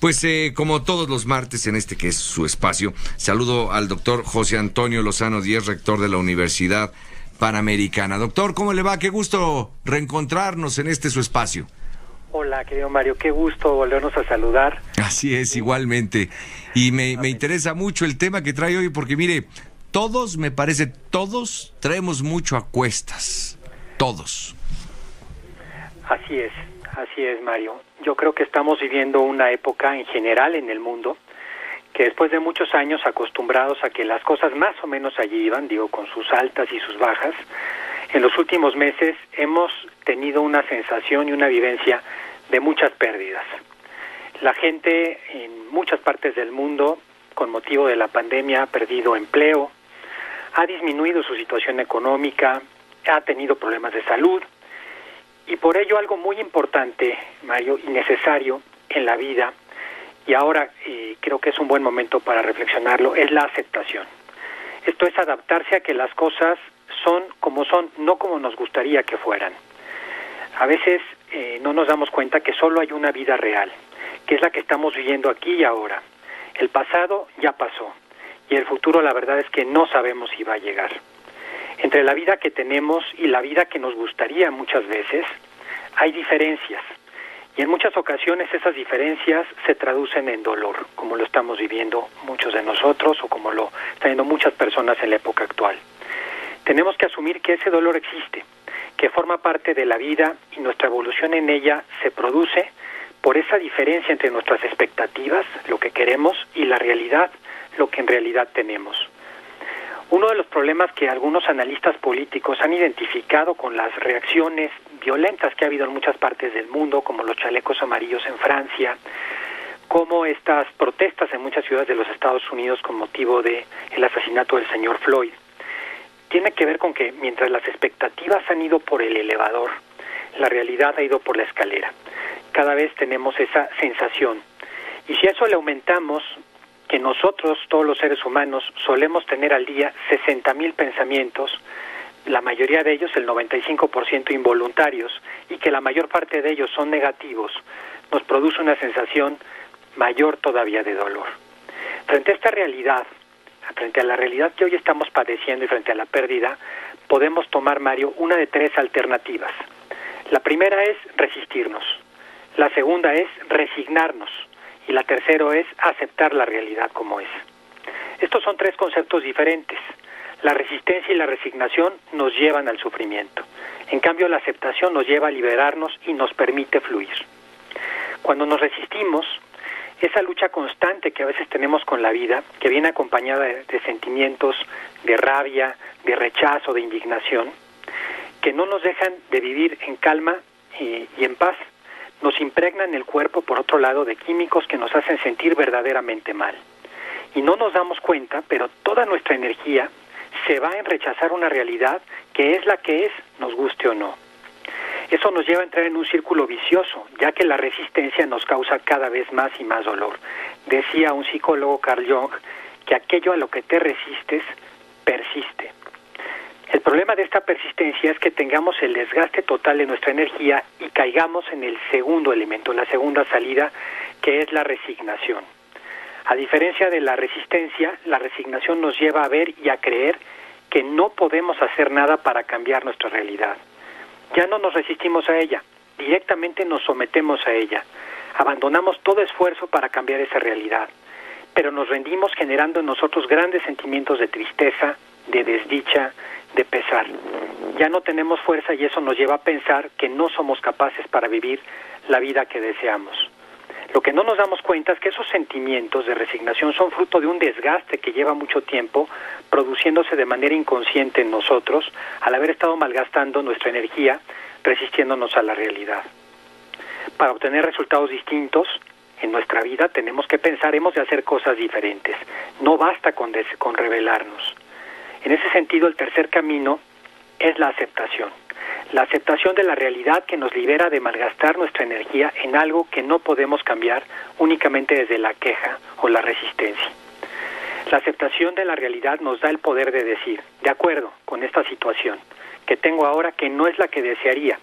Pues eh, como todos los martes en este que es su espacio, saludo al doctor José Antonio Lozano Díez, rector de la Universidad Panamericana. Doctor, ¿cómo le va? Qué gusto reencontrarnos en este su espacio. Hola, querido Mario, qué gusto volvernos a saludar. Así es, igualmente. Y me, me interesa mucho el tema que trae hoy porque mire, todos, me parece, todos traemos mucho a cuestas. Todos. Así es, así es, Mario. Yo creo que estamos viviendo una época en general en el mundo que después de muchos años acostumbrados a que las cosas más o menos allí iban, digo, con sus altas y sus bajas, en los últimos meses hemos tenido una sensación y una vivencia de muchas pérdidas. La gente en muchas partes del mundo, con motivo de la pandemia, ha perdido empleo, ha disminuido su situación económica, ha tenido problemas de salud, y por ello algo muy importante, Mario, y necesario en la vida, y ahora eh, creo que es un buen momento para reflexionarlo, es la aceptación. Esto es adaptarse a que las cosas son como son, no como nos gustaría que fueran. A veces eh, no nos damos cuenta que solo hay una vida real, que es la que estamos viviendo aquí y ahora. El pasado ya pasó y el futuro la verdad es que no sabemos si va a llegar. Entre la vida que tenemos y la vida que nos gustaría muchas veces, hay diferencias. Y en muchas ocasiones esas diferencias se traducen en dolor, como lo estamos viviendo muchos de nosotros o como lo están viendo muchas personas en la época actual. Tenemos que asumir que ese dolor existe, que forma parte de la vida y nuestra evolución en ella se produce por esa diferencia entre nuestras expectativas, lo que queremos, y la realidad, lo que en realidad tenemos. Uno de los problemas que algunos analistas políticos han identificado con las reacciones violentas que ha habido en muchas partes del mundo, como los chalecos amarillos en Francia, como estas protestas en muchas ciudades de los Estados Unidos con motivo de el asesinato del señor Floyd, tiene que ver con que mientras las expectativas han ido por el elevador, la realidad ha ido por la escalera. Cada vez tenemos esa sensación. Y si a eso le aumentamos que nosotros, todos los seres humanos, solemos tener al día 60 mil pensamientos, la mayoría de ellos, el 95% involuntarios, y que la mayor parte de ellos son negativos, nos produce una sensación mayor todavía de dolor. Frente a esta realidad, frente a la realidad que hoy estamos padeciendo y frente a la pérdida, podemos tomar, Mario, una de tres alternativas. La primera es resistirnos, la segunda es resignarnos, y la tercera es aceptar la realidad como es. Estos son tres conceptos diferentes. La resistencia y la resignación nos llevan al sufrimiento. En cambio, la aceptación nos lleva a liberarnos y nos permite fluir. Cuando nos resistimos, esa lucha constante que a veces tenemos con la vida, que viene acompañada de, sentimientos de rabia, de rechazo, de indignación, que no nos dejan de vivir en calma y en paz, nos impregnan el cuerpo, por otro lado, de químicos que nos hacen sentir verdaderamente mal. Y no nos damos cuenta, pero toda nuestra energía se va en rechazar una realidad que es la que es, nos guste o no. Eso nos lleva a entrar en un círculo vicioso, ya que la resistencia nos causa cada vez más y más dolor. Decía un psicólogo Carl Jung que aquello a lo que te resistes persiste. El problema de esta persistencia es que tengamos el desgaste total de nuestra energía y caigamos en el segundo elemento, la segunda salida, que es la resignación. A diferencia de la resistencia, la resignación nos lleva a ver y a creer que no podemos hacer nada para cambiar nuestra realidad. Ya no nos resistimos a ella, directamente nos sometemos a ella. Abandonamos todo esfuerzo para cambiar esa realidad, pero nos rendimos generando en nosotros grandes sentimientos de tristeza, de desdicha, Ya no tenemos fuerza y eso nos lleva a pensar que no somos capaces para vivir la vida que deseamos. Lo que no nos damos cuenta es que esos sentimientos de resignación son fruto de un desgaste que lleva mucho tiempo produciéndose de manera inconsciente en nosotros al haber estado malgastando nuestra energía resistiéndonos a la realidad. Para obtener resultados distintos en nuestra vida tenemos que pensar, hemos de hacer cosas diferentes. No basta con, con revelarnos. En ese sentido, el tercer camino es la aceptación. La aceptación de la realidad que nos libera de malgastar nuestra energía en algo que no podemos cambiar únicamente desde la queja o la resistencia. La aceptación de la realidad nos da el poder de decir, de acuerdo con esta situación que tengo ahora que no es la que desearía,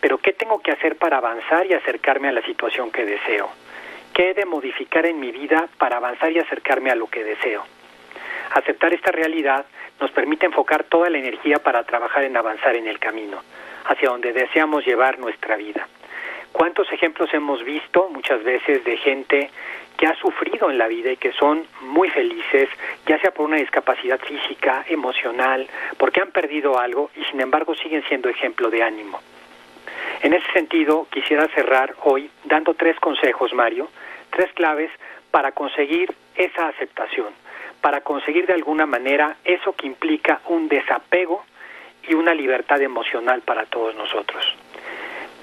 pero ¿qué tengo que hacer para avanzar y acercarme a la situación que deseo? ¿Qué he de modificar en mi vida para avanzar y acercarme a lo que deseo? Aceptar esta realidad nos permite enfocar toda la energía para trabajar en avanzar en el camino, hacia donde deseamos llevar nuestra vida. ¿Cuántos ejemplos hemos visto muchas veces de gente que ha sufrido en la vida y que son muy felices, ya sea por una discapacidad física, emocional, porque han perdido algo y sin embargo siguen siendo ejemplo de ánimo? En ese sentido, quisiera cerrar hoy dando tres consejos, Mario, tres claves para conseguir esa aceptación, para conseguir de alguna manera eso que implica un desapego y una libertad emocional para todos nosotros.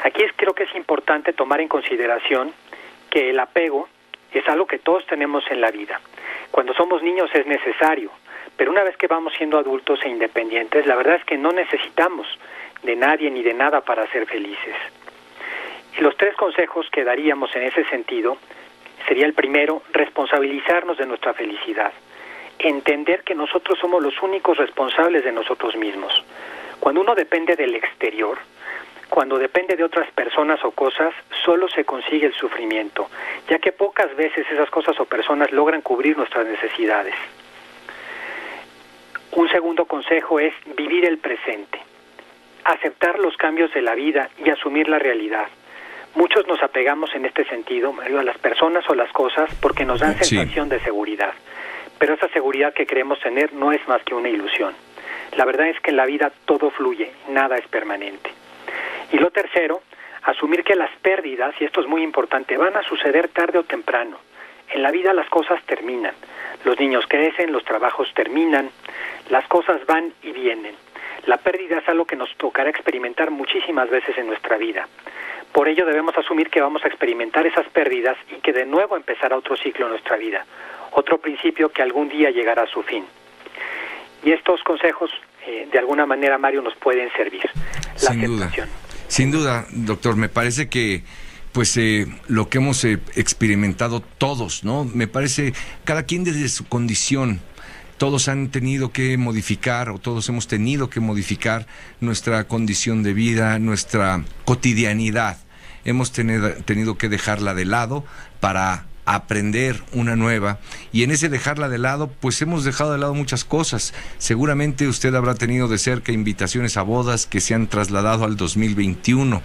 Aquí es, creo que es importante tomar en consideración que el apego es algo que todos tenemos en la vida. Cuando somos niños es necesario, pero una vez que vamos siendo adultos e independientes, la verdad es que no necesitamos de nadie ni de nada para ser felices. Y los tres consejos que daríamos en ese sentido sería el primero, responsabilizarnos de nuestra felicidad, entender que nosotros somos los únicos responsables de nosotros mismos. Cuando uno depende del exterior, cuando depende de otras personas o cosas, solo se consigue el sufrimiento, ya que pocas veces esas cosas o personas logran cubrir nuestras necesidades. Un segundo consejo es vivir el presente, aceptar los cambios de la vida y asumir la realidad. Muchos nos apegamos en este sentido, Mario, a las personas o las cosas porque nos dan sensación de seguridad. Pero esa seguridad que creemos tener no es más que una ilusión. La verdad es que en la vida todo fluye, nada es permanente. Y lo tercero, asumir que las pérdidas, y esto es muy importante, van a suceder tarde o temprano. En la vida las cosas terminan. Los niños crecen, los trabajos terminan, las cosas van y vienen. La pérdida es algo que nos tocará experimentar muchísimas veces en nuestra vida. Por ello debemos asumir que vamos a experimentar esas pérdidas y que de nuevo empezará otro ciclo en nuestra vida, otro principio que algún día llegará a su fin. Y estos consejos, eh, de alguna manera, Mario, nos pueden servir. La aceptación. Sin duda, doctor, me parece que pues eh, lo que hemos eh, experimentado todos, ¿no? Me parece cada quien desde su condición. Todos han tenido que modificar o todos hemos tenido que modificar nuestra condición de vida, nuestra cotidianidad. Hemos tenido que dejarla de lado para aprender una nueva. Y en ese dejarla de lado pues hemos dejado de lado muchas cosas. Seguramente usted habrá tenido de cerca invitaciones a bodas que se han trasladado al 2021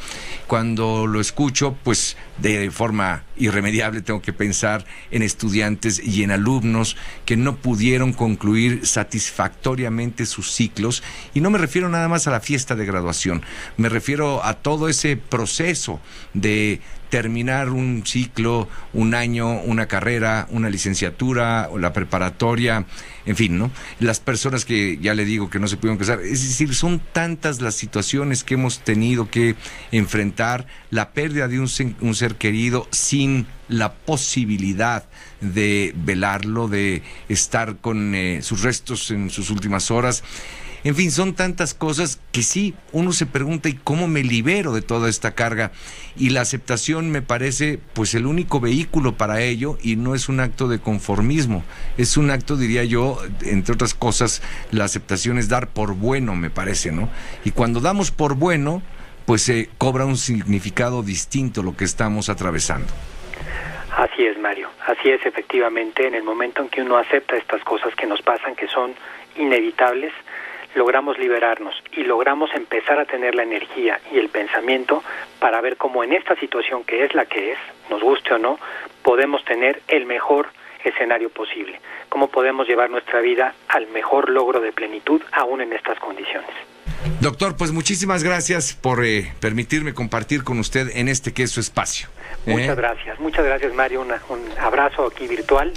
cuando lo escucho pues de forma irremediable tengo que pensar en estudiantes y en alumnos que no pudieron concluir satisfactoriamente sus ciclos. Y no me refiero nada más a la fiesta de graduación. Me refiero a todo ese proceso de terminar un ciclo, un año, una carrera, una licenciatura o la preparatoria, en fin, ¿no? Las personas que ya le digo que no se pudieron casar, es decir, son tantas las situaciones que hemos tenido que enfrentar, la pérdida de un, ser querido sin la posibilidad de velarlo, de estar con eh, sus restos en sus últimas horas. En fin, son tantas cosas que sí, uno se pregunta, ¿y cómo me libero de toda esta carga? Y la aceptación me parece pues el único vehículo para ello y no es un acto de conformismo, es un acto, diría yo, entre otras cosas, la aceptación es dar por bueno, me parece, ¿no? Y cuando damos por bueno, pues se cobra un significado distinto lo que estamos atravesando. Así es, Mario. Así es, efectivamente, en el momento en que uno acepta estas cosas que nos pasan, que son inevitables, logramos liberarnos y logramos empezar a tener la energía y el pensamiento para ver cómo en esta situación que es la que es, nos guste o no, podemos tener el mejor escenario posible, cómo podemos llevar nuestra vida al mejor logro de plenitud aún en estas condiciones. Doctor, pues muchísimas gracias por eh, permitirme compartir con usted en este que es su espacio. Muchas ¿eh? gracias, muchas gracias Mario, un abrazo aquí virtual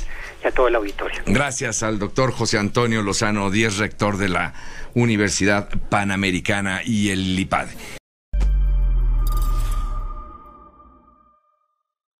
a todo el auditorio. Gracias al doctor José Antonio Lozano Díez, rector de la Universidad Panamericana y el IPAD.